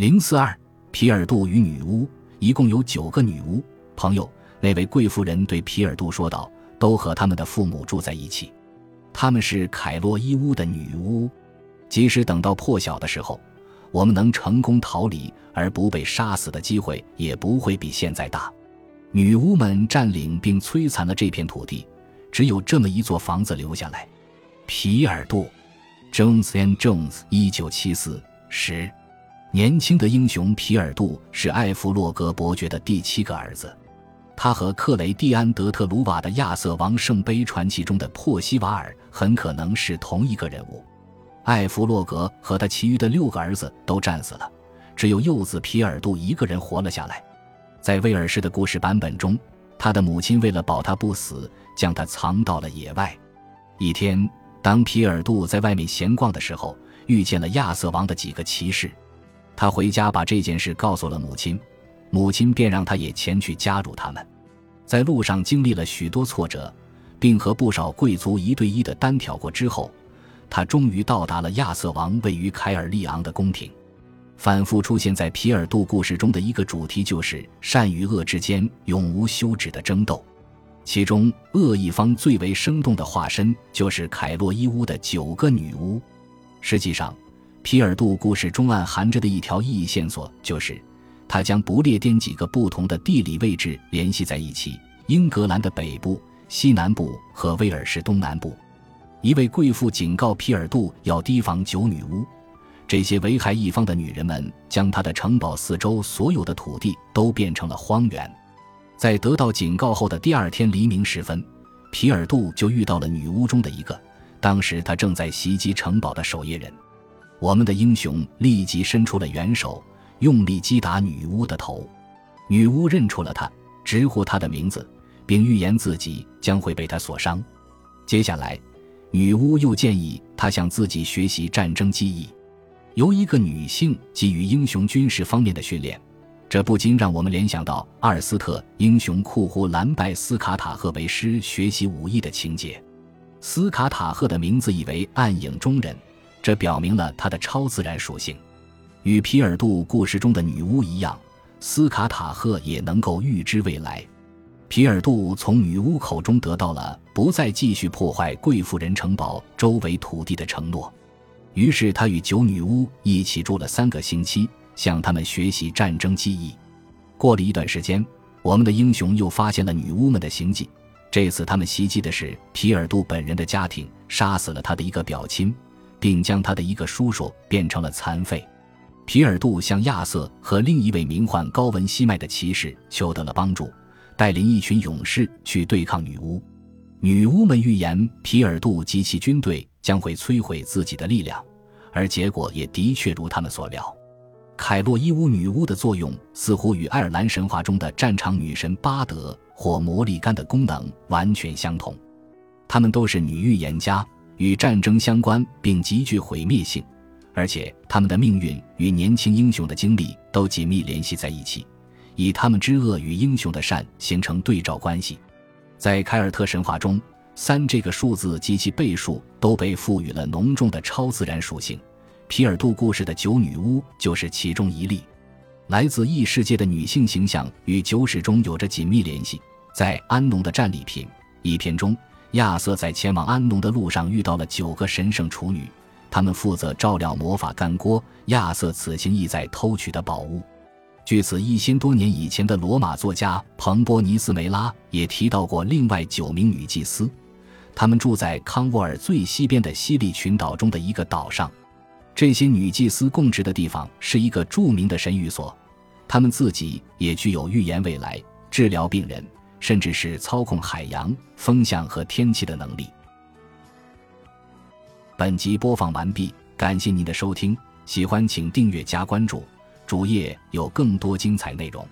零四二，皮尔杜与女巫一共有九个女巫朋友。那位贵妇人对皮尔杜说道：“都和他们的父母住在一起，他们是凯洛伊屋的女巫。即使等到破晓的时候，我们能成功逃离而不被杀死的机会也不会比现在大。”女巫们占领并摧残了这片土地，只有这么一座房子留下来。皮尔杜，Jones and Jones，一九七四十。年轻的英雄皮尔杜是艾弗洛格伯爵的第七个儿子，他和克雷蒂安德特鲁瓦的亚瑟王圣杯传奇中的珀西瓦尔很可能是同一个人物。艾弗洛格和他其余的六个儿子都战死了，只有幼子皮尔杜一个人活了下来。在威尔士的故事版本中，他的母亲为了保他不死，将他藏到了野外。一天，当皮尔杜在外面闲逛的时候，遇见了亚瑟王的几个骑士。他回家把这件事告诉了母亲，母亲便让他也前去加入他们。在路上经历了许多挫折，并和不少贵族一对一的单挑过之后，他终于到达了亚瑟王位于凯尔利昂的宫廷。反复出现在皮尔杜故事中的一个主题就是善与恶之间永无休止的争斗，其中恶一方最为生动的化身就是凯洛伊乌的九个女巫。实际上。皮尔杜故事中暗含着的一条意义线索，就是他将不列颠几个不同的地理位置联系在一起：英格兰的北部、西南部和威尔士东南部。一位贵妇警告皮尔杜要提防九女巫，这些危害一方的女人们将他的城堡四周所有的土地都变成了荒原。在得到警告后的第二天黎明时分，皮尔杜就遇到了女巫中的一个，当时他正在袭击城堡的守夜人。我们的英雄立即伸出了援手，用力击打女巫的头。女巫认出了他，直呼他的名字，并预言自己将会被他所伤。接下来，女巫又建议他向自己学习战争技艺，由一个女性给予英雄军事方面的训练。这不禁让我们联想到阿尔斯特英雄库呼兰拜斯卡塔赫为师学习武艺的情节。斯卡塔赫的名字意为暗影中人。这表明了他的超自然属性，与皮尔杜故事中的女巫一样，斯卡塔赫也能够预知未来。皮尔杜从女巫口中得到了不再继续破坏贵妇人城堡周围土地的承诺，于是他与九女巫一起住了三个星期，向他们学习战争技艺。过了一段时间，我们的英雄又发现了女巫们的行迹，这次他们袭击的是皮尔杜本人的家庭，杀死了他的一个表亲。并将他的一个叔叔变成了残废。皮尔杜向亚瑟和另一位名唤高文西麦的骑士求得了帮助，带领一群勇士去对抗女巫。女巫们预言皮尔杜及其军队将会摧毁自己的力量，而结果也的确如他们所料。凯洛伊乌女巫的作用似乎与爱尔兰神话中的战场女神巴德或魔力干的功能完全相同，她们都是女预言家。与战争相关，并极具毁灭性，而且他们的命运与年轻英雄的经历都紧密联系在一起，以他们之恶与英雄的善形成对照关系。在凯尔特神话中，三这个数字及其倍数都被赋予了浓重的超自然属性。皮尔杜故事的九女巫就是其中一例。来自异世界的女性形象与九史中有着紧密联系。在安农的战利品一篇中。亚瑟在前往安农的路上遇到了九个神圣处女，他们负责照料魔法干锅。亚瑟此行意在偷取的宝物。据此，一千多年以前的罗马作家彭波尼斯梅拉也提到过另外九名女祭司，她们住在康沃尔最西边的西利群岛中的一个岛上。这些女祭司供职的地方是一个著名的神谕所，她们自己也具有预言未来、治疗病人。甚至是操控海洋、风向和天气的能力。本集播放完毕，感谢您的收听，喜欢请订阅加关注，主页有更多精彩内容。